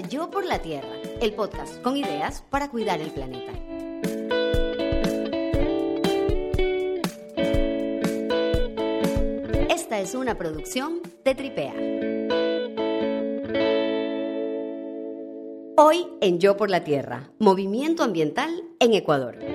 Yo por la Tierra, el podcast con ideas para cuidar el planeta. Esta es una producción de Tripea. Hoy en Yo por la Tierra, movimiento ambiental en Ecuador.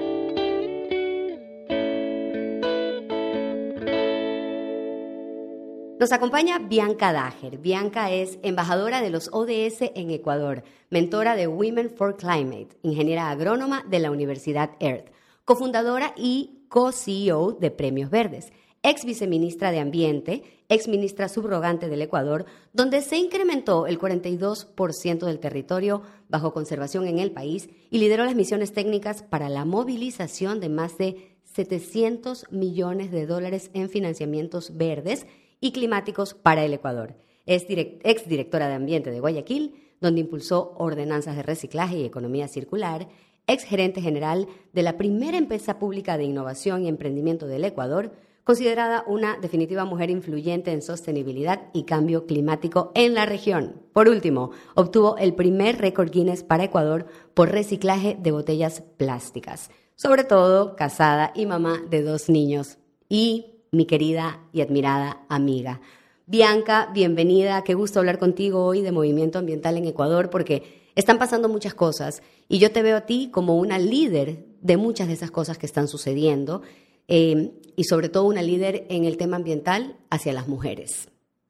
Nos acompaña Bianca Dager. Bianca es embajadora de los ODS en Ecuador, mentora de Women for Climate, ingeniera agrónoma de la Universidad Earth, cofundadora y co-CEO de Premios Verdes, ex viceministra de Ambiente, ex ministra subrogante del Ecuador, donde se incrementó el 42% del territorio bajo conservación en el país y lideró las misiones técnicas para la movilización de más de 700 millones de dólares en financiamientos verdes y climáticos para el Ecuador. Es ex directora de Ambiente de Guayaquil, donde impulsó ordenanzas de reciclaje y economía circular, ex gerente general de la primera empresa pública de innovación y emprendimiento del Ecuador, considerada una definitiva mujer influyente en sostenibilidad y cambio climático en la región. Por último, obtuvo el primer récord Guinness para Ecuador por reciclaje de botellas plásticas, sobre todo casada y mamá de dos niños. Y mi querida y admirada amiga. Bianca, bienvenida, qué gusto hablar contigo hoy de Movimiento Ambiental en Ecuador porque están pasando muchas cosas y yo te veo a ti como una líder de muchas de esas cosas que están sucediendo eh, y sobre todo una líder en el tema ambiental hacia las mujeres.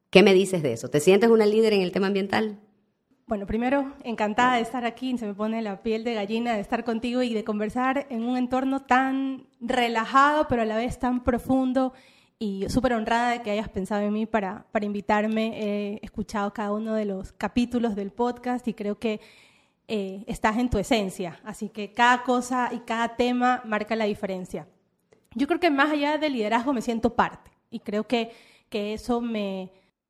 ¿Qué me dices de eso? ¿Te sientes una líder en el tema ambiental? Bueno, primero, encantada de estar aquí, se me pone la piel de gallina de estar contigo y de conversar en un entorno tan relajado, pero a la vez tan profundo y súper honrada de que hayas pensado en mí para, para invitarme. He escuchado cada uno de los capítulos del podcast y creo que eh, estás en tu esencia, así que cada cosa y cada tema marca la diferencia. Yo creo que más allá del liderazgo me siento parte y creo que, que eso me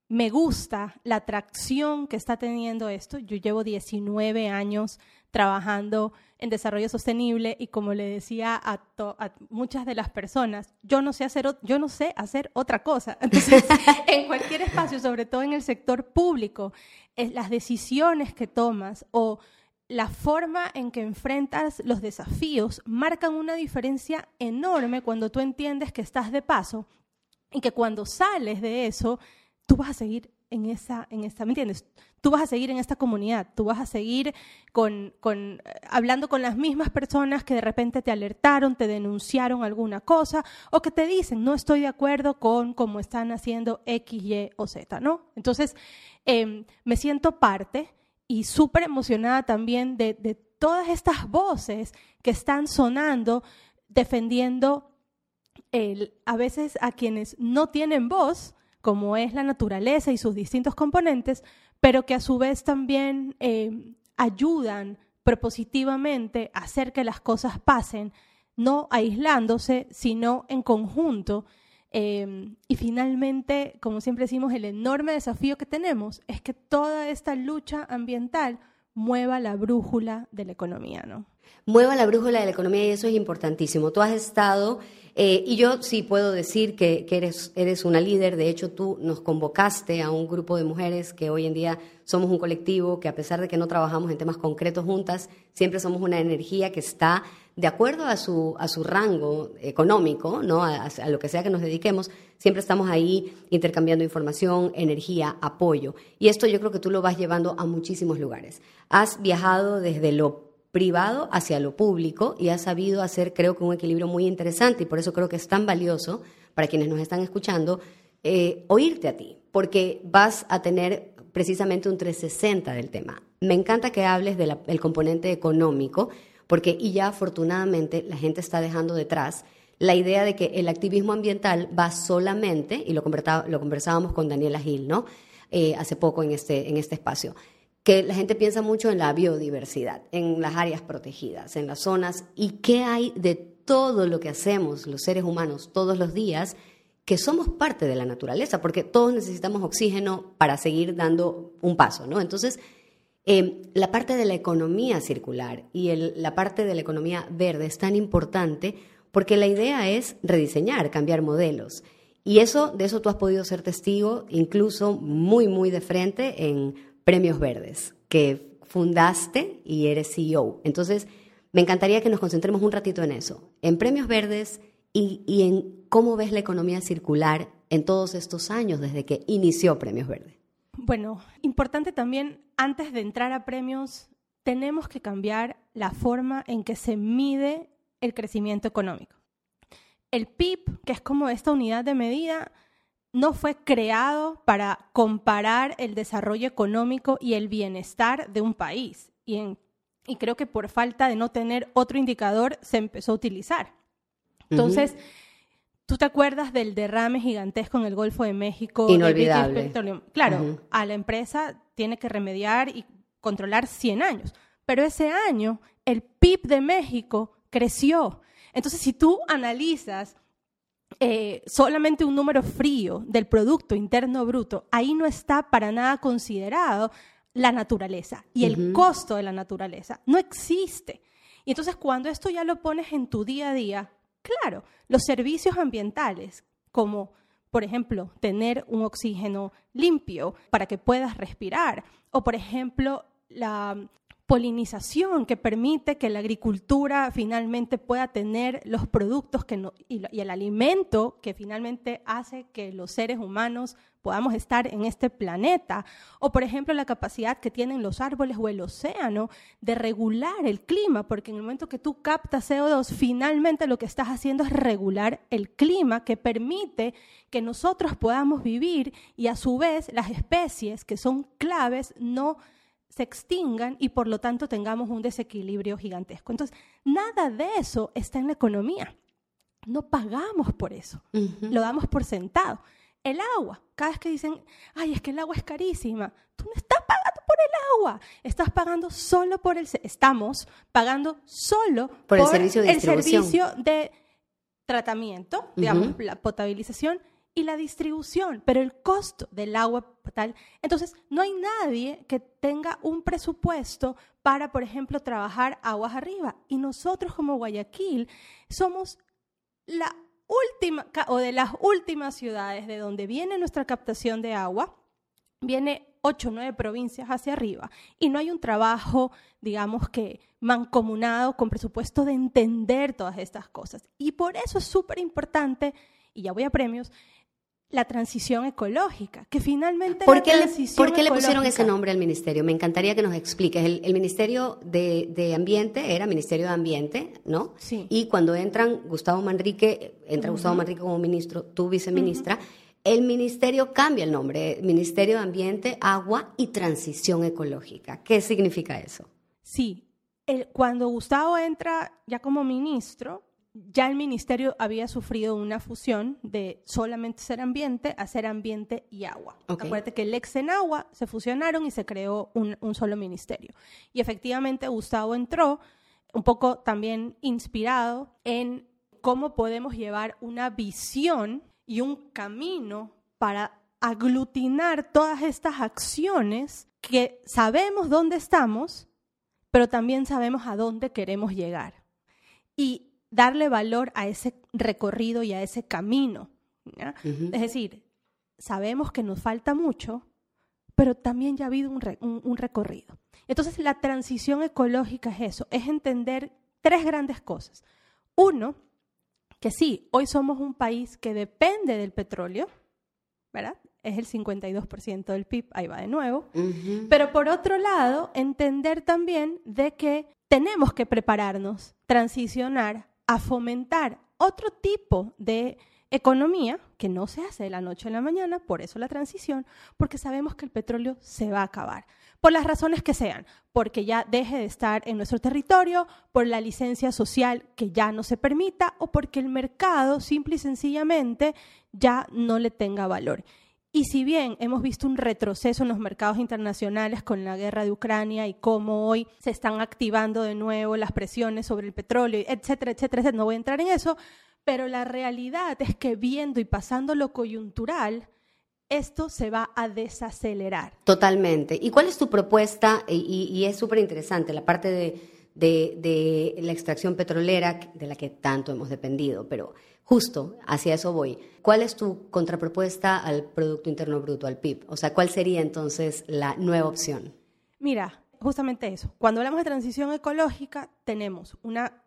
me gusta la atracción que está teniendo esto. Yo llevo 19 años trabajando en desarrollo sostenible y como le decía a, muchas de las personas, yo no sé hacer yo no sé hacer otra cosa. Entonces, en cualquier espacio, sobre todo en el sector público, las decisiones que tomas o la forma en que enfrentas los desafíos marcan una diferencia enorme cuando tú entiendes que estás de paso y que cuando sales de eso tú vas a seguir en esa, en esta, ¿me entiendes? Tú vas a seguir en esta comunidad, tú vas a seguir con, con, eh, hablando con las mismas personas que de repente te alertaron, te denunciaron alguna cosa o que te dicen, no estoy de acuerdo con cómo están haciendo X, Y o Z, ¿no? Entonces, em, me siento parte y súper emocionada también de, todas estas voces que están sonando defendiendo a veces a quienes no tienen voz, como es la naturaleza y sus distintos componentes, pero que a su vez también eh, ayudan propositivamente a hacer que las cosas pasen, no aislándose, sino en conjunto. Eh, y finalmente, como siempre decimos, el enorme desafío que tenemos es que toda esta lucha ambiental mueva la brújula de la economía, ¿no? Mueva la brújula de la economía y eso es importantísimo. Tú has estado eh, y yo sí puedo decir que, eres, una líder, de hecho tú nos convocaste a un grupo de mujeres que hoy en día somos un colectivo que a pesar de que no trabajamos en temas concretos juntas, siempre somos una energía que está de acuerdo a su, a su rango económico, ¿no? A, a, lo que sea que nos dediquemos, siempre estamos ahí intercambiando información, energía, apoyo. Y esto yo creo que tú lo vas llevando a muchísimos lugares. Has viajado desde lo privado hacia lo público y ha sabido hacer, creo que, un equilibrio muy interesante y por eso creo que es tan valioso para quienes nos están escuchando eh, oírte a ti, porque vas a tener precisamente un 360 del tema. Me encanta que hables del componente económico, porque y ya afortunadamente la gente está dejando detrás la idea de que el activismo ambiental va solamente, y lo, conversábamos con Daniela Gil, ¿no? Eh, hace poco en este, en este espacio, que la gente piensa mucho en la biodiversidad, en las áreas protegidas, en las zonas, y qué hay de todo lo que hacemos los seres humanos todos los días, que somos parte de la naturaleza, porque todos necesitamos oxígeno para seguir dando un paso, ¿no? Entonces, eh, la parte de la economía circular y la parte de la economía verde es tan importante porque la idea es rediseñar, cambiar modelos. Y eso, de eso tú has podido ser testigo, incluso muy, muy de frente en premios verdes, que fundaste y eres CEO. Entonces, me encantaría que nos concentremos un ratito en eso, en premios verdes y, en cómo ves la economía circular en todos estos años desde que inició Premios Verdes. Bueno, importante también, antes de entrar a premios, tenemos que cambiar la forma en que se mide el crecimiento económico. El PIB, que es como esta unidad de medida, no fue creado para comparar el desarrollo económico y el bienestar de un país. Y, creo que por falta de no tener otro indicador se empezó a utilizar. Entonces, ¿tú te acuerdas del derrame gigantesco en el Golfo de México? Inolvidable. Claro, a la empresa tiene que remediar y controlar 100 años. Pero ese año el PIB de México creció. Entonces, si tú analizas eh, solamente un número frío del Producto Interno Bruto, ahí no está para nada considerado la naturaleza y el costo de la naturaleza. No existe. Y entonces cuando esto ya lo pones en tu día a día, claro, los servicios ambientales, como por ejemplo tener un oxígeno limpio para que puedas respirar, o por ejemplo la polinización que permite que la agricultura finalmente pueda tener los productos que y, el alimento que finalmente hace que los seres humanos podamos estar en este planeta, o por ejemplo la capacidad que tienen los árboles o el océano de regular el clima, porque en el momento que tú captas CO2, finalmente lo que estás haciendo es regular el clima que permite que nosotros podamos vivir y a su vez las especies que son claves no se extingan y por lo tanto tengamos un desequilibrio gigantesco. Entonces, nada de eso está en la economía. No pagamos por eso, lo damos por sentado. El agua, cada vez que dicen, ay, es que el agua es carísima, tú no estás pagando por el agua, estás pagando solo por el, estamos pagando solo por, el servicio de el servicio de tratamiento, digamos, la potabilización y la distribución, pero el costo del agua tal. Entonces, no hay nadie que tenga un presupuesto para, por ejemplo, trabajar aguas arriba. Y nosotros como Guayaquil somos la última o de las últimas ciudades de donde viene nuestra captación de agua. Viene ocho o nueve provincias hacia arriba y no hay un trabajo, digamos que mancomunado con presupuesto de entender todas estas cosas. Y por eso es súper importante, y ya voy a premios, la transición ecológica, que finalmente... ¿Por qué, le, ¿por qué le pusieron ese nombre al ministerio? Me encantaría que nos expliques. El, Ministerio de, Ambiente era Ministerio de Ambiente, ¿no? Sí. Y cuando entran Gustavo Manrique, entra Gustavo Manrique como ministro, tú viceministra, el ministerio cambia el nombre, Ministerio de Ambiente, Agua y Transición Ecológica. ¿Qué significa eso? Sí, cuando Gustavo entra ya como ministro, ya el ministerio había sufrido una fusión de solamente ser ambiente a ser ambiente y agua. Acuérdate que el ex en agua se fusionaron y se creó un, solo ministerio. Y efectivamente Gustavo entró un poco también inspirado en cómo podemos llevar una visión y un camino para aglutinar todas estas acciones que sabemos dónde estamos, pero también sabemos a dónde queremos llegar. Y darle valor a ese recorrido y a ese camino. Es decir, sabemos que nos falta mucho, pero también ya ha habido un, recorrido. Entonces, la transición ecológica es eso, es entender tres grandes cosas. Uno, que sí, hoy somos un país que depende del petróleo, ¿verdad? Es el 52% del PIB, ahí va de nuevo. Pero por otro lado, entender también de que tenemos que prepararnos, transicionar a fomentar otro tipo de economía que no se hace de la noche a la mañana, por eso la transición, porque sabemos que el petróleo se va a acabar, por las razones que sean, porque ya deje de estar en nuestro territorio, por la licencia social que ya no se permita o porque el mercado simple y sencillamente ya no le tenga valor. Y si bien hemos visto un retroceso en los mercados internacionales con la guerra de Ucrania y cómo hoy se están activando de nuevo las presiones sobre el petróleo, etcétera, etcétera, etcétera, no voy a entrar en eso, pero la realidad es que viendo y pasando lo coyuntural, esto se va a desacelerar. Totalmente. ¿Y cuál es tu propuesta? Y, es súper interesante la parte de, de la extracción petrolera de la que tanto hemos dependido, pero Justo, hacia eso voy. ¿Cuál es tu contrapropuesta al Producto Interno Bruto, al PIB? O sea, ¿cuál sería entonces la nueva opción? Mira, justamente eso. Cuando hablamos de transición ecológica, tenemos una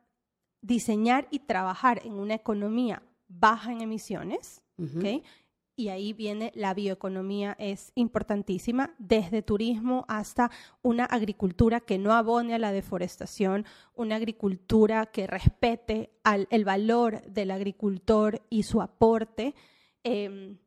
diseñar y trabajar en una economía baja en emisiones, y ahí viene la bioeconomía, es importantísima, desde turismo hasta una agricultura que no abone a la deforestación, una agricultura que respete el valor del agricultor y su aporte. Em,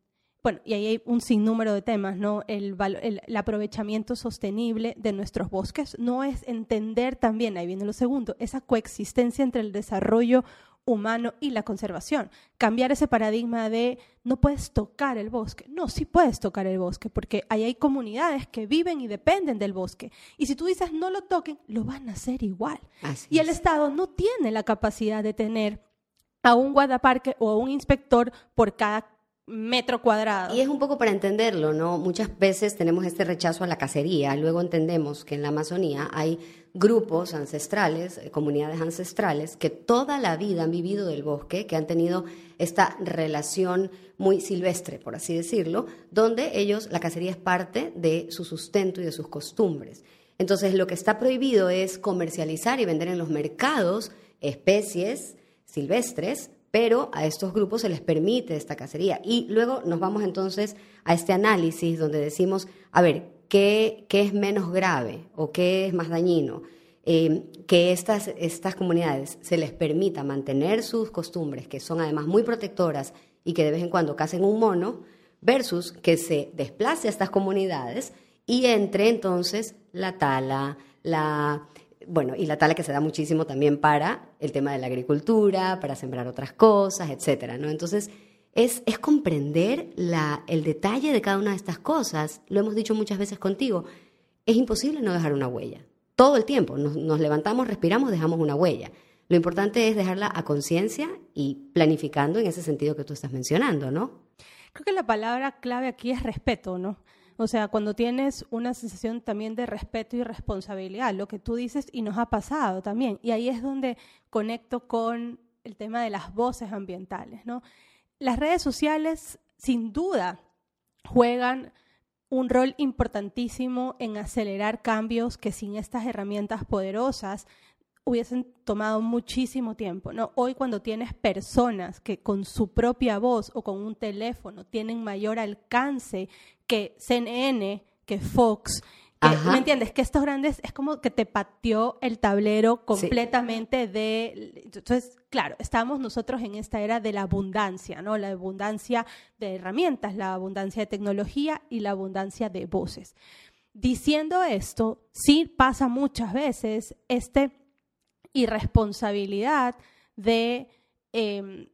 bueno, y ahí hay un sinnúmero de temas, ¿no? El, el, aprovechamiento sostenible de nuestros bosques no es entender también, ahí viene lo segundo, esa coexistencia entre el desarrollo humano y la conservación. Cambiar ese paradigma de no puedes tocar el bosque. No, sí puedes tocar el bosque, porque ahí hay comunidades que viven y dependen del bosque. Y si tú dices no lo toquen, lo van a hacer igual. y el Estado no tiene la capacidad de tener a un guardaparque o a un inspector por cada metro cuadrado. Y es un poco para entenderlo, ¿no? Muchas veces tenemos este rechazo a la cacería, luego entendemos que en la Amazonía hay grupos ancestrales, eh, comunidades ancestrales, que toda la vida han vivido del bosque, que han tenido esta relación muy silvestre, por así decirlo, donde ellos, la cacería es parte de su sustento y de sus costumbres. Entonces, lo que está prohibido es comercializar y vender en los mercados especies silvestres pero a estos grupos se les permite esta cacería. Y luego nos vamos entonces a este análisis donde decimos, a ver, ¿qué, qué es menos grave o qué es más dañino? Eh, que estas, estas comunidades se les permita mantener sus costumbres, que son además muy protectoras y que de vez en cuando cacen un mono, versus que se desplace a estas comunidades y entre entonces la tala, la bueno, y la tala que se da muchísimo también para el tema de la agricultura, para sembrar otras cosas, etcétera, ¿no? Entonces, es, es comprender la, el detalle de cada una de estas cosas. Lo hemos dicho muchas veces contigo. Es imposible no dejar una huella. Todo el tiempo. Nos, nos levantamos, respiramos, dejamos una huella. Lo importante es dejarla a conciencia y planificando en ese sentido que tú estás mencionando, ¿no? Creo que la palabra clave aquí es respeto, ¿no? O sea, cuando tienes una sensación también de respeto y responsabilidad, lo que tú dices y nos ha pasado también. Y ahí es donde conecto con el tema de las voces ambientales, ¿no? Las redes sociales, sin duda, juegan un rol importantísimo en acelerar cambios que sin estas herramientas poderosas hubiesen tomado muchísimo tiempo. ¿no? Hoy cuando tienes personas que con su propia voz o con un teléfono tienen mayor alcance que CNN, que Fox, ¿me entiendes? Que estos grandes es como que te pateó el tablero completamente de... Entonces, claro, estamos nosotros en esta era de la abundancia, ¿no? La abundancia de herramientas, la abundancia de tecnología y la abundancia de voces. Diciendo esto, sí pasa muchas veces este irresponsabilidad de em,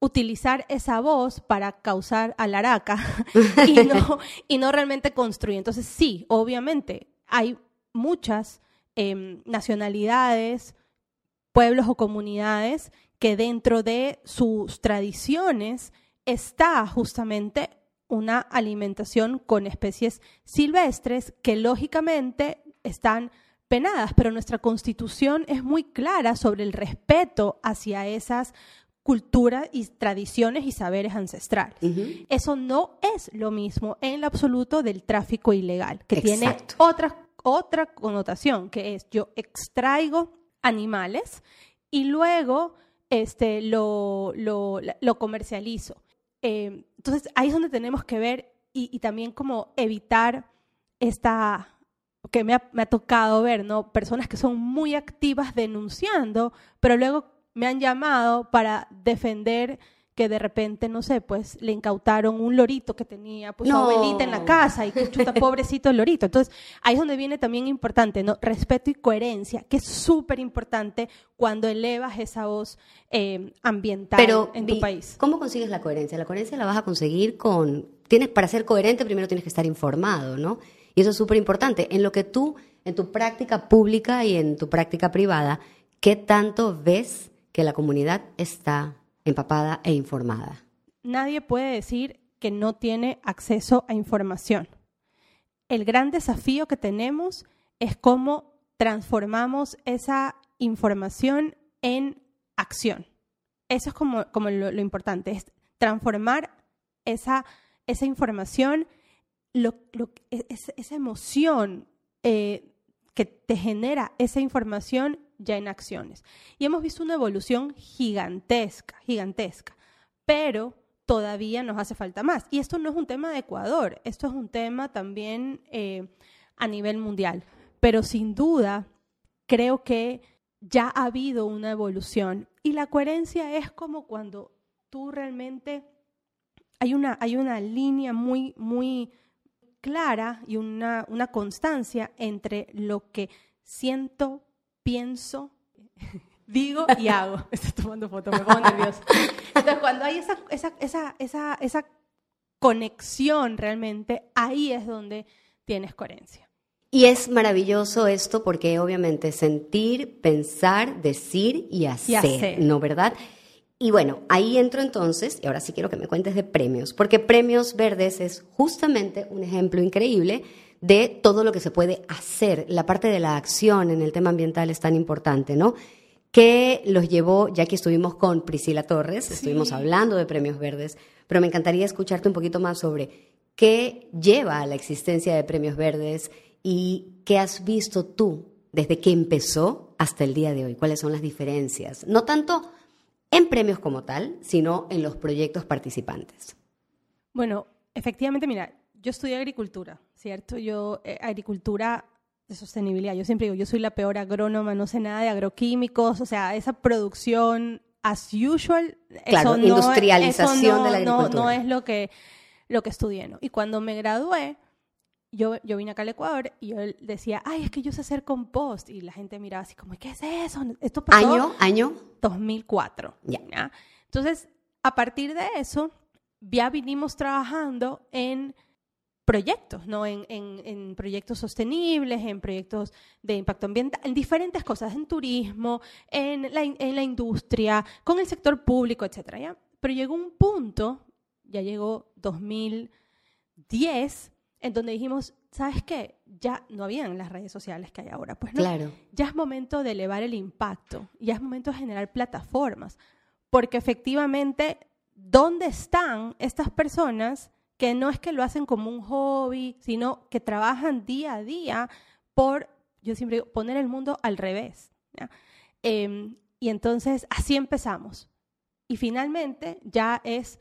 utilizar esa voz para causar alaraca y no, y no realmente construir. Entonces, sí, obviamente, hay muchas em, nacionalidades, pueblos o comunidades que dentro de sus tradiciones está justamente una alimentación con especies silvestres que lógicamente están penadas, pero nuestra constitución es muy clara sobre el respeto hacia esas culturas y tradiciones y saberes ancestrales. Eso no es lo mismo en lo absoluto del tráfico ilegal, que tiene otra, otra connotación, que es yo extraigo animales y luego este, lo, lo, comercializo. Eh, entonces ahí es donde tenemos que ver y, y también como evitar esta que me ha, tocado ver, ¿no? Personas que son muy activas denunciando, pero luego me han llamado para defender que de repente, no sé, pues le incautaron un lorito que tenía pues su abuelita en la casa y que chuta, pobrecito el lorito. Entonces, ahí es donde viene también importante, ¿no? Respeto y coherencia, que es súper importante cuando elevas esa voz eh, ambiental en tu país. ¿Cómo consigues la coherencia? La coherencia la vas a conseguir con... Tienes, para ser coherente primero tienes que estar informado, ¿no? Y eso es súper importante. En lo que tú, en tu práctica pública y en tu práctica privada, ¿qué tanto ves que la comunidad está empapada e informada? Nadie puede decir que no tiene acceso a información. El gran desafío que tenemos es cómo transformamos esa información en acción. Eso es como, lo, importante, es transformar esa, esa información esa emoción eh, que te genera esa información ya en acciones. Y hemos visto una evolución gigantesca, gigantesca, pero todavía nos hace falta más. Y esto no es un tema de Ecuador, esto es un tema también eh, a nivel mundial. Pero sin duda, creo que ya ha habido una evolución. Y la coherencia es como cuando tú realmente hay una, hay una línea muy, muy clara y una, una constancia entre lo que siento, pienso, digo y hago. Estoy tomando fotos, me pongo nerviosa. Entonces, cuando hay esa, esa, esa, esa, esa conexión realmente, ahí es donde tienes coherencia. Y es maravilloso esto porque obviamente sentir, pensar, decir y hacer, y hacer. ¿no verdad? Y bueno, ahí entro entonces, y ahora sí quiero que me cuentes de premios, porque Premios Verdes es justamente un ejemplo increíble de todo lo que se puede hacer. La parte de la acción en el tema ambiental es tan importante, ¿no? Que los llevó, ya que estuvimos con Priscila Torres, estuvimos hablando de Premios Verdes, pero me encantaría escucharte un poquito más sobre qué lleva a la existencia de Premios Verdes y qué has visto tú desde que empezó hasta el día de hoy. ¿Cuáles son las diferencias? No tanto en premios como tal, sino en los proyectos participantes. Bueno, efectivamente, mira, yo estudié agricultura, ¿cierto? Yo, eh, agricultura de sostenibilidad. Yo siempre digo, yo soy la peor agrónoma, no sé nada de agroquímicos, o sea, esa producción as usual. Claro, industrialización de la agricultura. No, no, es lo que, lo que estudié, ¿no? Y cuando me gradué, yo, yo vine acá al Ecuador y yo decía, ay, es que yo sé hacer compost. Y la gente miraba así como, ¿qué es eso? Esto pasó ¿Año? ¿Año? 2004. Ya. Entonces, a partir de eso, ya vinimos trabajando en proyectos, ¿no? En, en, en, proyectos sostenibles, en proyectos de impacto ambiental, en diferentes cosas, en turismo, en la, en la industria, con el sector público, etcétera, ¿ya? Pero llegó un punto, ya llegó 2010, en donde dijimos, ¿sabes qué? Ya no habían las redes sociales que hay ahora. Pues no, claro. ya es momento de elevar el impacto, ya es momento de generar plataformas, porque efectivamente, ¿dónde están estas personas que no es que lo hacen como un hobby, sino que trabajan día a día por, yo siempre digo, poner el mundo al revés? Em, y entonces así empezamos. Y finalmente ya es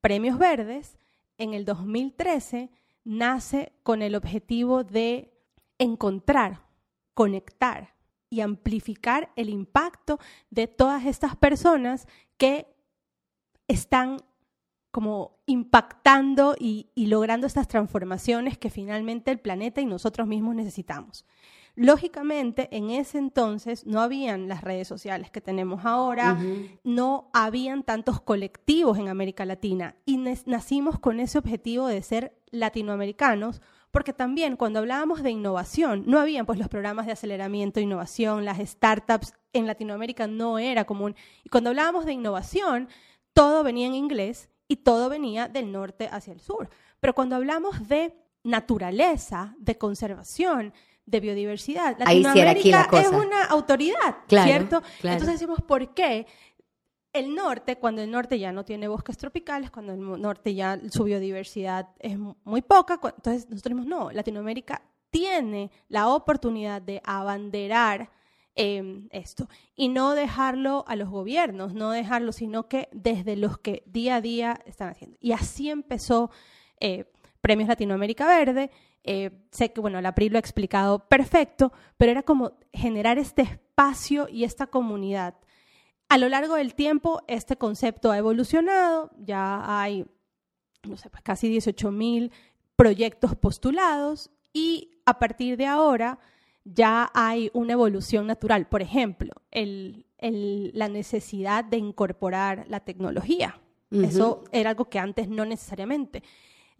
Premios Verdes en el 2013 nace con el objetivo de encontrar, conectar y amplificar el impacto de todas estas personas que están como impactando y, logrando estas transformaciones que finalmente el planeta y nosotros mismos necesitamos. Lógicamente, en ese entonces no habían las redes sociales que tenemos ahora, no habían tantos colectivos en América Latina y nacimos con ese objetivo de ser latinoamericanos, porque también cuando hablábamos de innovación, no habían pues los programas de aceleramiento de innovación, las startups en Latinoamérica no era común. Y cuando hablábamos de innovación, todo venía en inglés y todo venía del norte hacia el sur. Pero cuando hablamos de naturaleza, de conservación, de biodiversidad. Latinoamérica es una autoridad, ¿cierto? Entonces decimos, ¿por qué? El norte, cuando el norte ya no tiene bosques tropicales, cuando el norte ya su biodiversidad es muy poca, entonces nosotros decimos, no, Latinoamérica tiene la oportunidad de abanderar em, esto y no dejarlo a los gobiernos, no dejarlo, sino que desde los que día a día están haciendo. Y así empezó eh, Premios Latinoamérica Verde eh, sé que, bueno, la PRI lo ha explicado perfecto, pero era como generar este espacio y esta comunidad. A lo largo del tiempo, este concepto ha evolucionado, ya hay, no sé, pues casi 18 mil proyectos postulados y a partir de ahora ya hay una evolución natural. Por ejemplo, el, la necesidad de incorporar la tecnología. Eso era algo que antes no necesariamente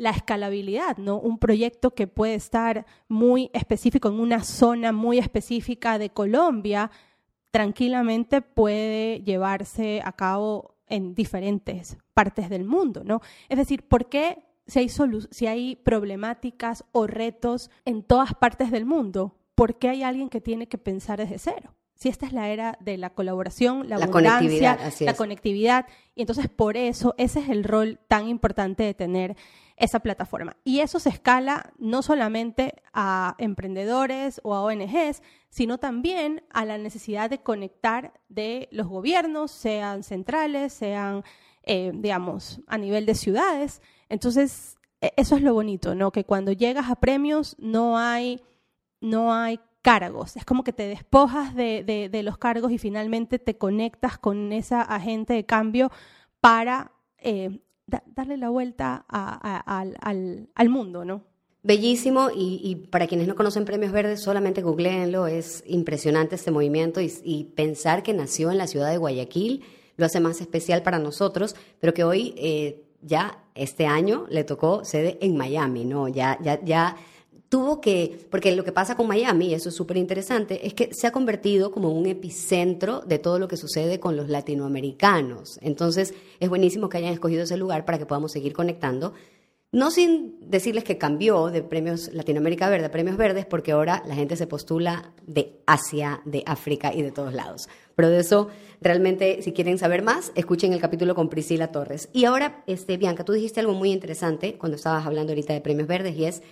la escalabilidad, ¿no? Un proyecto que puede estar muy específico en una zona muy específica de Colombia, tranquilamente puede llevarse a cabo en diferentes partes del mundo, ¿no? Es decir, ¿por qué si hay, si hay problemáticas o retos en todas partes del mundo, por qué hay alguien que tiene que pensar desde cero? Si esta es la era de la colaboración, la, abundancia, la conectividad, y entonces por eso ese es el rol tan importante de tener esa plataforma. Y eso se escala no solamente a emprendedores o a ONGs, sino también a la necesidad de conectar de los gobiernos, sean centrales, sean, eh, digamos, a nivel de ciudades. Entonces, e, eso es lo bonito, ¿no? Que cuando llegas a premios no hay, no hay cargos. Es como que te despojas de, de, los cargos y finalmente te conectas con esa agente de cambio para eh, darle la vuelta al, al, mundo, ¿no? Bellísimo y, para quienes no conocen Premios Verdes, solamente googleenlo, es impresionante este movimiento y, pensar que nació en la ciudad de Guayaquil lo hace más especial para nosotros, pero que hoy eh, ya este año le tocó sede en Miami, ¿no? Ya, ya, ya tuvo que, porque lo que pasa con Miami, eso es súper interesante, es que se ha convertido como un epicentro de todo lo que sucede con los latinoamericanos. Entonces, es buenísimo que hayan escogido ese lugar para que podamos seguir conectando. No sin decirles que cambió de premios Latinoamérica Verde a premios verdes, porque ahora la gente se postula de Asia, de África y de todos lados. Pero de eso, realmente, si quieren saber más, escuchen el capítulo con Priscila Torres. Y ahora, este, Bianca, tú dijiste algo muy interesante cuando estabas hablando ahorita de premios verdes y es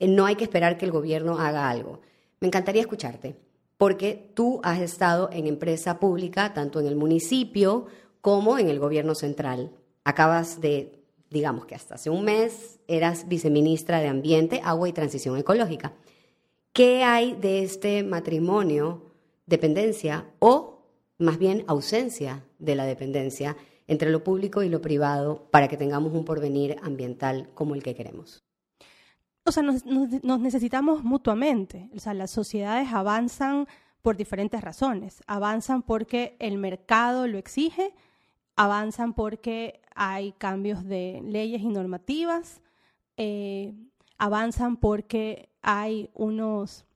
no hay que esperar que el gobierno haga algo. Me encantaría escucharte, porque tú has estado en empresa pública, tanto en el municipio como en el gobierno central. Acabas de, digamos que hasta hace un mes, eras viceministra de Ambiente, Agua y Transición Ecológica. ¿Qué hay de este matrimonio, dependencia o más bien ausencia de la dependencia entre lo público y lo privado para que tengamos un porvenir ambiental como el que queremos? O sea, nos, necesitamos mutuamente. O sea, las sociedades avanzan por diferentes razones. Avanzan porque el mercado lo exige, avanzan porque hay cambios de leyes y normativas, eh, avanzan porque hay unos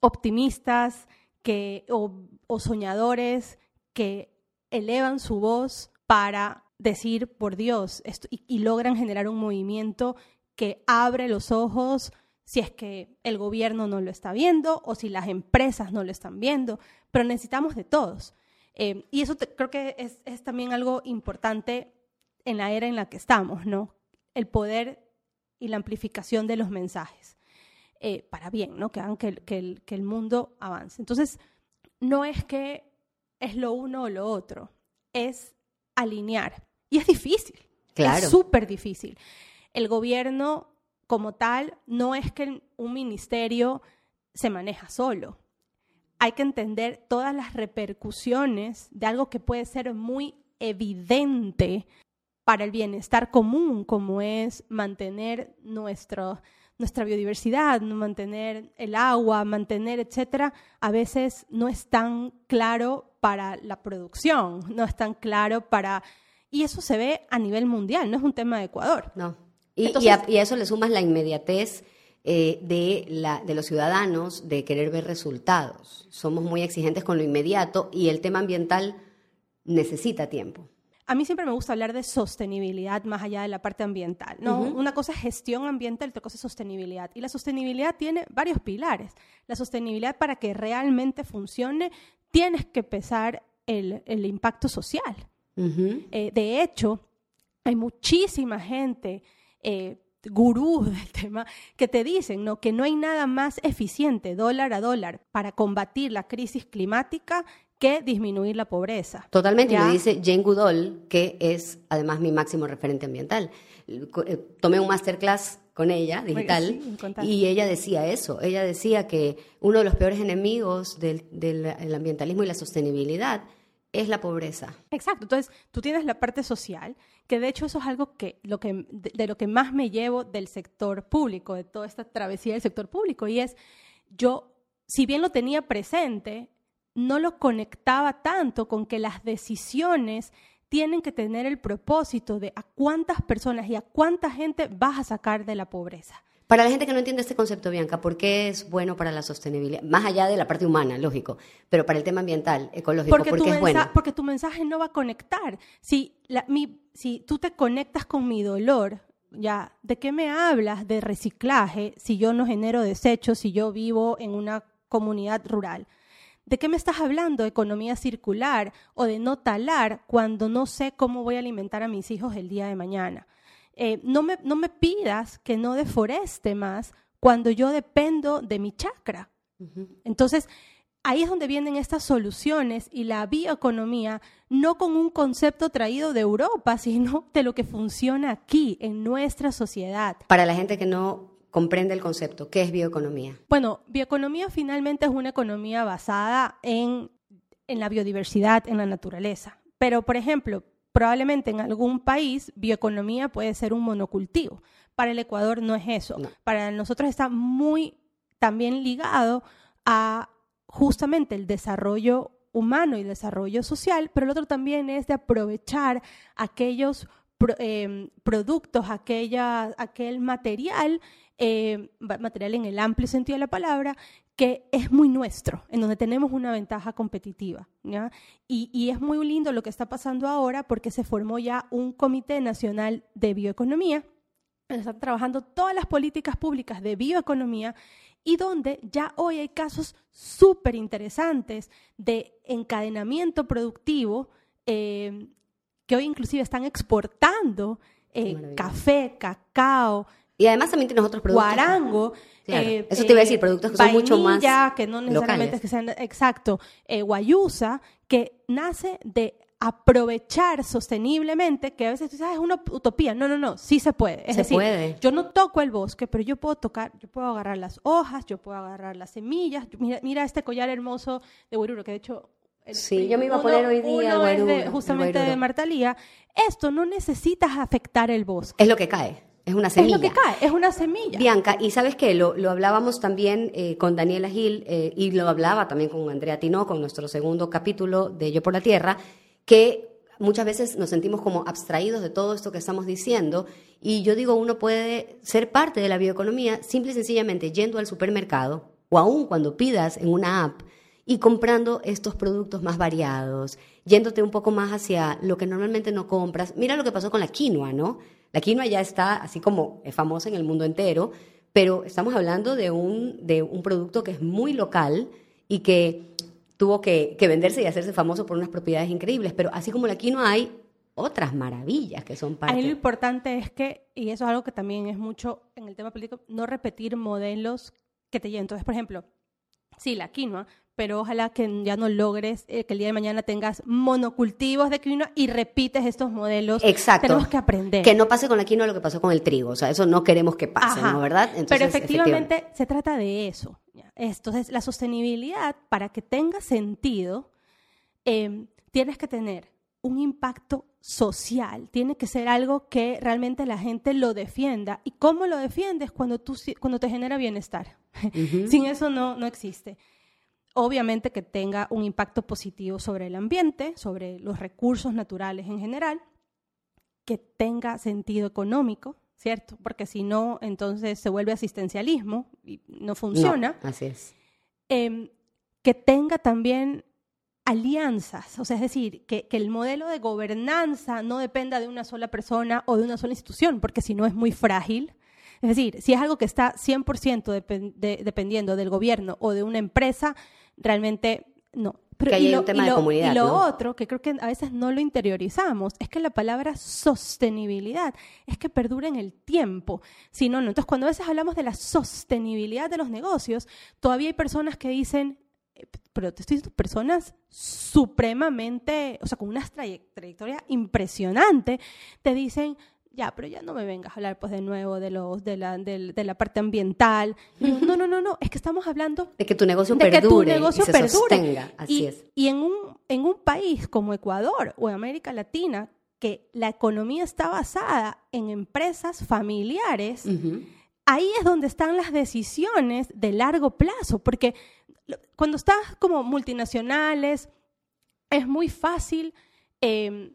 optimistas que, o, soñadores que elevan su voz para decir por Dios y, logran generar un movimiento que abre los ojos si es que el gobierno no lo está viendo o si las empresas no lo están viendo, pero necesitamos de todos. Eh, y eso creo que es, también algo importante en la era en la que estamos, ¿no? El poder y la amplificación de los mensajes, eh, para bien, ¿no? Que hagan que, el, que el mundo avance. Entonces, no es que es lo uno o lo otro, es alinear. Y es difícil, claro. es súper difícil el gobierno como tal no es que un ministerio se maneja solo. Hay que entender todas las repercusiones de algo que puede ser muy evidente para el bienestar común, como es mantener nuestra biodiversidad, mantener el agua, mantener, etcétera, a veces no es tan claro para la producción, no es tan claro para... Y eso se ve a nivel mundial, no es un tema de Ecuador. No. Y, a, eso le sumas la inmediatez eh, de, la, de los ciudadanos de querer ver resultados. Somos muy exigentes con lo inmediato y el tema ambiental necesita tiempo. A mí siempre me gusta hablar de sostenibilidad más allá de la parte ambiental. ¿no? Una cosa es gestión ambiental, otra cosa es sostenibilidad. Y la sostenibilidad tiene varios pilares. La sostenibilidad para que realmente funcione, tienes que pesar el, el impacto social. Eh, de hecho, hay muchísima gente eh, gurús del tema que te dicen ¿no? que no hay nada más eficiente dólar a dólar para combatir la crisis climática que disminuir la pobreza. Totalmente, y lo dice Jane Goodall, que es además mi máximo referente ambiental. Eh, tomé un masterclass con ella, digital, y ella decía eso, ella decía que uno de los peores enemigos del, del ambientalismo y la sostenibilidad es la pobreza. Exacto, entonces tú tienes la parte social, que de hecho eso es algo que, lo que de, lo que más me llevo del sector público, de toda esta travesía del sector público, y es yo, si bien lo tenía presente, no lo conectaba tanto con que las decisiones tienen que tener el propósito de a cuántas personas y a cuánta gente vas a sacar de la pobreza. Para la gente que no entiende este concepto, Bianca, ¿por qué es bueno para la sostenibilidad? Más allá de la parte humana, lógico, pero para el tema ambiental, ecológico, ¿por qué es bueno? Porque tu mensaje no va a conectar. Si, si tú te conectas con mi dolor, ya, ¿de qué me hablas de reciclaje si yo no genero desechos, si yo vivo en una comunidad rural? ¿De qué me estás hablando? ¿Economía circular o de no talar cuando no sé cómo voy a alimentar a mis hijos el día de mañana? Eh, no, me, no me pidas que no deforeste más cuando yo dependo de mi chakra. Entonces, ahí es donde vienen estas soluciones y la bioeconomía, no con un concepto traído de Europa, sino de lo que funciona aquí, en nuestra sociedad. Para la gente que no comprende el concepto, ¿qué es bioeconomía? Bueno, bioeconomía finalmente es una economía basada en, en la biodiversidad, en la naturaleza. Pero, por ejemplo, probablemente en algún país bioeconomía puede ser un monocultivo. Para el Ecuador no es eso. Para nosotros está muy también ligado a justamente el desarrollo humano y el desarrollo social, pero el otro también es de aprovechar aquellos em, productos, aquella, aquel material eh, material en el amplio sentido de la palabra, que es muy nuestro, en donde tenemos una ventaja competitiva. Y, es muy lindo lo que está pasando ahora porque se formó ya un Comité Nacional de Bioeconomía, están trabajando todas las políticas públicas de bioeconomía y donde ya hoy hay casos súper interesantes de encadenamiento productivo eh, que hoy inclusive están exportando eh, café, cacao, y además también tienes otros productos. Guarango. Eh, Eso te iba a decir, productos que son mucho más. que no necesariamente que sean. Exacto. Eh, guayusa, que nace de aprovechar sosteniblemente, que a veces tú sabes, es una utopía. No, no, no, sí se puede. Es se puede. yo no toco el bosque, pero yo puedo tocar, yo puedo agarrar las hojas, yo puedo agarrar las semillas. Mira, mira este collar hermoso de Guaruro, que de hecho sí, yo me iba a poner hoy día uno justamente de Martalía. Esto no necesitas afectar el bosque. Es lo que cae. Es una semilla. Es lo que cae, es una semilla. Bianca, y sabes qué, lo, lo hablábamos también eh, con Daniela Gil eh, y lo hablaba también con Andrea Tino, con nuestro segundo capítulo de Yo por la Tierra, que muchas veces nos sentimos como abstraídos de todo esto que estamos diciendo y yo digo, uno puede ser parte de la bioeconomía simple y sencillamente yendo al supermercado o aún cuando pidas en una app y comprando estos productos más variados, yéndote un poco más hacia lo que normalmente no compras. Mira lo que pasó con la quinoa, ¿no? La quinoa ya está así como es famosa en el mundo entero, pero estamos hablando de un, de un producto que es muy local y que tuvo que, venderse y hacerse famoso por unas propiedades increíbles. Pero así como la quinoa hay otras maravillas que son parte. Ahí lo importante es que, y eso es algo que también es mucho en el tema político, no repetir modelos que te lleven. Entonces, por ejemplo, sí, la quinoa, pero ojalá que ya no logres eh, que el día de mañana tengas monocultivos de quinoa y repites estos modelos. Exacto. Tenemos que aprender. Que no pase con la quinoa lo que pasó con el trigo, o sea, eso no queremos que pase, ¿no? ¿Verdad? pero efectivamente, se trata de eso. Entonces, la sostenibilidad, para que tenga sentido, em, tienes que tener un impacto social, tiene que ser algo que realmente la gente lo defienda. ¿Y cómo lo defiendes? Cuando, tú, cuando te genera bienestar. Sin eso no, no existe obviamente que tenga un impacto positivo sobre el ambiente, sobre los recursos naturales en general, que tenga sentido económico, ¿cierto? Porque si no, entonces se vuelve asistencialismo y no funciona. así es. Em, que tenga también alianzas, o sea, es decir, que, el modelo de gobernanza no dependa de una sola persona o de una sola institución, porque si no es muy frágil. Es decir, si es algo que está 100% dependiendo del gobierno o de una empresa, realmente no. Pero, que hay un tema de comunidad. Y lo otro, que creo que a veces no lo interiorizamos, es que la palabra sostenibilidad es que perdura en el tiempo. Si no, no. Entonces, cuando a veces hablamos de la sostenibilidad de los negocios, todavía hay personas que dicen, eh, pero te estoy diciendo personas supremamente, o sea, con una trayectoria impresionante, te dicen, ya, pero ya no me vengas a hablar pues de nuevo de los de la, de, la parte ambiental. no, no, no, no, es que estamos hablando de que tu negocio perdure y se Sostenga. Así y, es. Y en un, en un país como Ecuador o América Latina, que la economía está basada en empresas familiares, ahí es donde están las decisiones de largo plazo, porque cuando estás como multinacionales, es muy fácil em,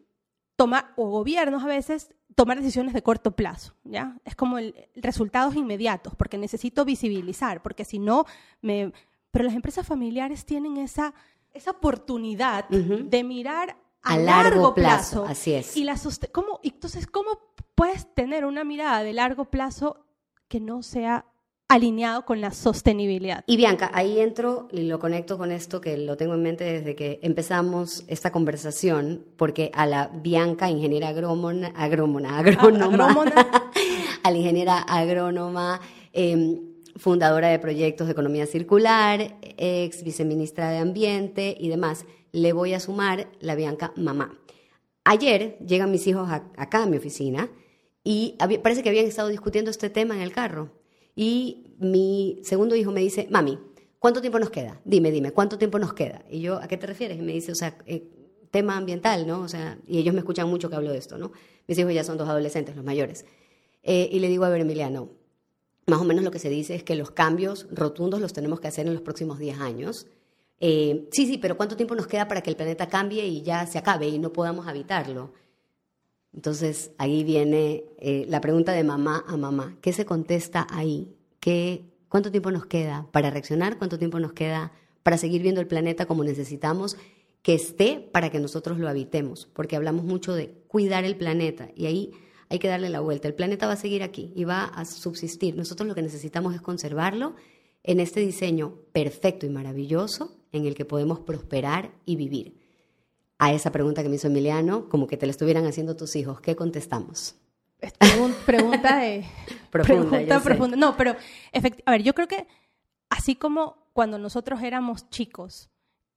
tomar, o gobiernos a veces, tomar decisiones de corto plazo, ¿ya? Es como el, resultados inmediatos, porque necesito visibilizar, porque si no, me... Pero las empresas familiares tienen esa, esa oportunidad de mirar a, largo, plazo, Así es. Y la ¿cómo, entonces, ¿cómo puedes tener una mirada de largo plazo que no sea alineado con la sostenibilidad. Y Bianca, ahí entro y lo conecto con esto que lo tengo en mente desde que empezamos esta conversación, porque a la Bianca, ingeniera agrómona, agrómona, agrónoma, a la ingeniera agrónoma, em, fundadora de proyectos de economía circular, ex viceministra de Ambiente y demás, le voy a sumar la Bianca mamá. Ayer llegan mis hijos acá a mi oficina y parece que habían estado discutiendo este tema en el carro. Y mi segundo hijo me dice, mami, ¿cuánto tiempo nos queda? Dime, dime, ¿cuánto tiempo nos queda? Y yo, ¿a qué te refieres? Y me dice, o sea, eh, tema ambiental, ¿no? O sea, y ellos me escuchan mucho que hablo de esto, ¿no? Mis hijos ya son dos adolescentes, los mayores. Eh, y le digo, a ver, Emiliano, más o menos lo que se dice es que los cambios rotundos los tenemos que hacer en los próximos 10 años. Eh, sí, sí, pero ¿cuánto tiempo nos queda para que el planeta cambie y ya se acabe y no podamos habitarlo? Entonces ahí viene eh, la pregunta de mamá a mamá. ¿Qué se contesta ahí? ¿Qué, ¿Cuánto tiempo nos queda para reaccionar? ¿Cuánto tiempo nos queda para seguir viendo el planeta como necesitamos que esté para que nosotros lo habitemos? Porque hablamos mucho de cuidar el planeta y ahí hay que darle la vuelta. El planeta va a seguir aquí y va a subsistir. Nosotros lo que necesitamos es conservarlo en este diseño perfecto y maravilloso en el que podemos prosperar y vivir a esa pregunta que me hizo Emiliano, como que te la estuvieran haciendo tus hijos, ¿qué contestamos? pregunta de... profunda, pregunta profunda. No, pero a ver, yo creo que así como cuando nosotros éramos chicos,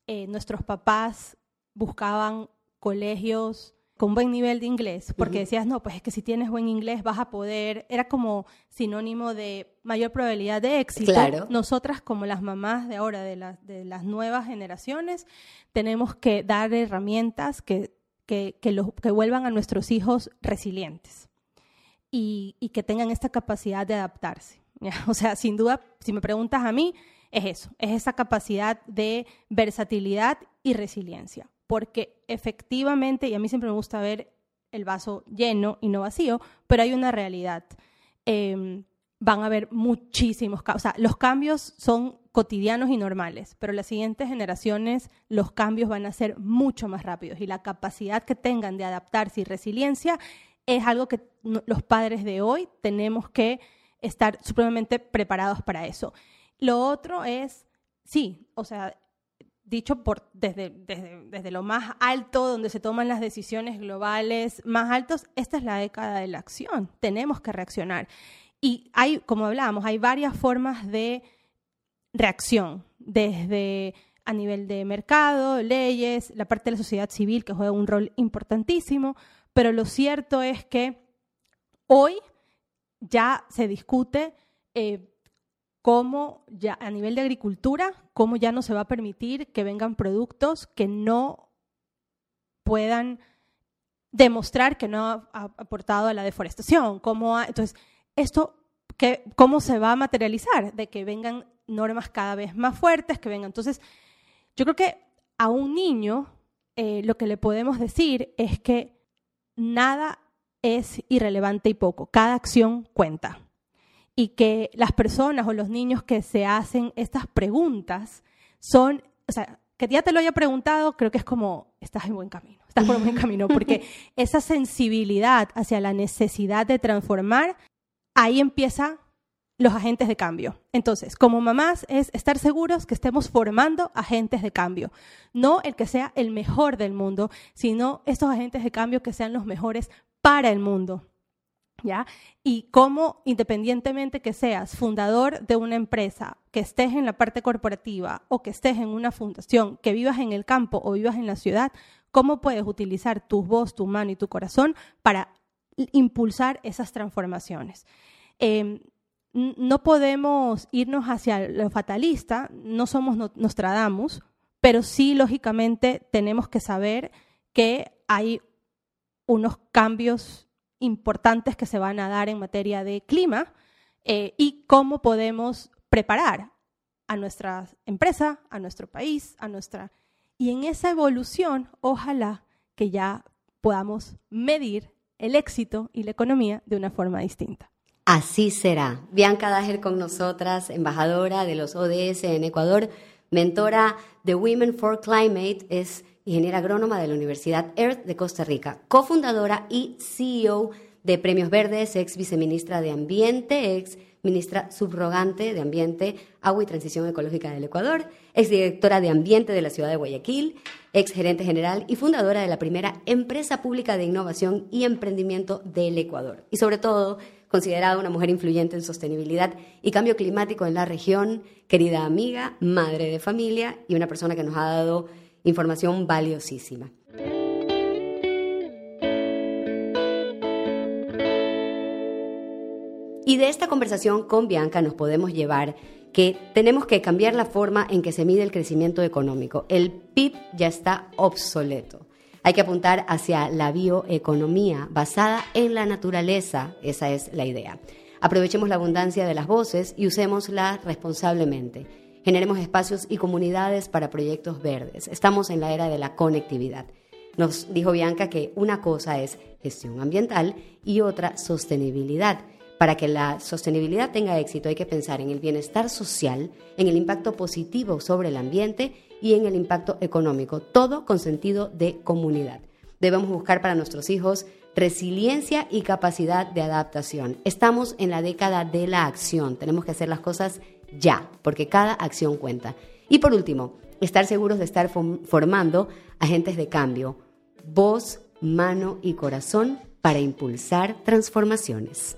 eh, nuestros papás buscaban colegios con buen nivel de inglés, porque decías, no, pues es que si tienes buen inglés vas a poder, era como sinónimo de mayor probabilidad de éxito. Claro. Nosotras, como las mamás de ahora, de, de las nuevas generaciones, tenemos que dar herramientas que, que, que, que vuelvan a nuestros hijos resilientes y, y, que tengan esta capacidad de adaptarse. O sea, sin duda, si me preguntas a mí, es eso, es esa capacidad de versatilidad y resiliencia porque efectivamente, y a mí siempre me gusta ver el vaso lleno y no vacío, pero hay una realidad. Em, van a haber muchísimos cambios. O sea, los cambios son cotidianos y normales, pero las siguientes generaciones los cambios van a ser mucho más rápidos y la capacidad que tengan de adaptarse y resiliencia es algo que los padres de hoy tenemos que estar supremamente preparados para eso. Lo otro es, sí, o sea, dicho por, desde, desde, desde, lo más alto, donde se toman las decisiones globales más altos, esta es la década de la acción. Tenemos que reaccionar. Y hay, como hablábamos, hay varias formas de reacción, desde a nivel de mercado, leyes, la parte de la sociedad civil que juega un rol importantísimo, pero lo cierto es que hoy ya se discute eh, cómo ya a nivel de agricultura, cómo ya no se va a permitir que vengan productos que no puedan demostrar que no ha aportado a la deforestación. Cómo entonces, esto, que, ¿cómo se va a materializar? De que vengan normas cada vez más fuertes, que vengan. Entonces, yo creo que a un niño eh, lo que le podemos decir es que nada es irrelevante y poco. Cada acción cuenta y que las personas o los niños que se hacen estas preguntas son, o sea, que ya te lo haya preguntado, creo que es como, estás en buen camino, estás por buen camino, porque esa sensibilidad hacia la necesidad de transformar, ahí empieza los agentes de cambio. Entonces, como mamás es estar seguros que estemos formando agentes de cambio, no el que sea el mejor del mundo, sino estos agentes de cambio que sean los mejores para el mundo. Y cómo, independientemente que seas fundador de una empresa, que estés en la parte corporativa o que estés en una fundación, que vivas en el campo o vivas en la ciudad, cómo puedes utilizar tu voz, tu mano y tu corazón para impulsar esas transformaciones. Em, no podemos irnos hacia lo fatalista, no somos Nostradamus, pero sí, lógicamente, tenemos que saber que hay unos cambios importantes que se van a dar en materia de clima eh, y cómo podemos preparar a nuestra empresa, a nuestro país, a nuestra... Y en esa evolución, ojalá que ya podamos medir el éxito y la economía de una forma distinta. Así será. Bianca Dager con nosotras, embajadora de los ODS en Ecuador, mentora de Women for Climate, es ingeniera agrónoma de la Universidad Earth de Costa Rica, cofundadora y CEO de Premios Verdes, ex viceministra de Ambiente, ex ministra subrogante de Ambiente, Agua y Transición Ecológica del Ecuador, exdirectora de Ambiente de la ciudad de Guayaquil, ex gerente general y fundadora de la primera empresa pública de innovación y emprendimiento del Ecuador. Y sobre todo, considerada una mujer influyente en sostenibilidad y cambio climático en la región, querida amiga, madre de familia y una persona que nos ha dado información valiosísima. Y de esta conversación con Bianca nos podemos llevar que tenemos que cambiar la forma en que se mide el crecimiento económico. El PIB ya está obsoleto. Hay que apuntar hacia la bioeconomía basada en la naturaleza. Esa es la idea. Aprovechemos la abundancia de las voces y usémosla responsablemente. Generemos espacios y comunidades para proyectos verdes. Estamos en la era de la conectividad. Nos dijo Bianca que una cosa es gestión ambiental y otra sostenibilidad. Para que la sostenibilidad tenga éxito hay que pensar en el bienestar social, en el impacto positivo sobre el ambiente y en el impacto económico, todo con sentido de comunidad. Debemos buscar para nuestros hijos resiliencia y capacidad de adaptación. Estamos en la década de la acción, tenemos que hacer las cosas ya, porque cada acción cuenta. Y por último, estar seguros de estar formando agentes de cambio, voz, mano y corazón para impulsar transformaciones.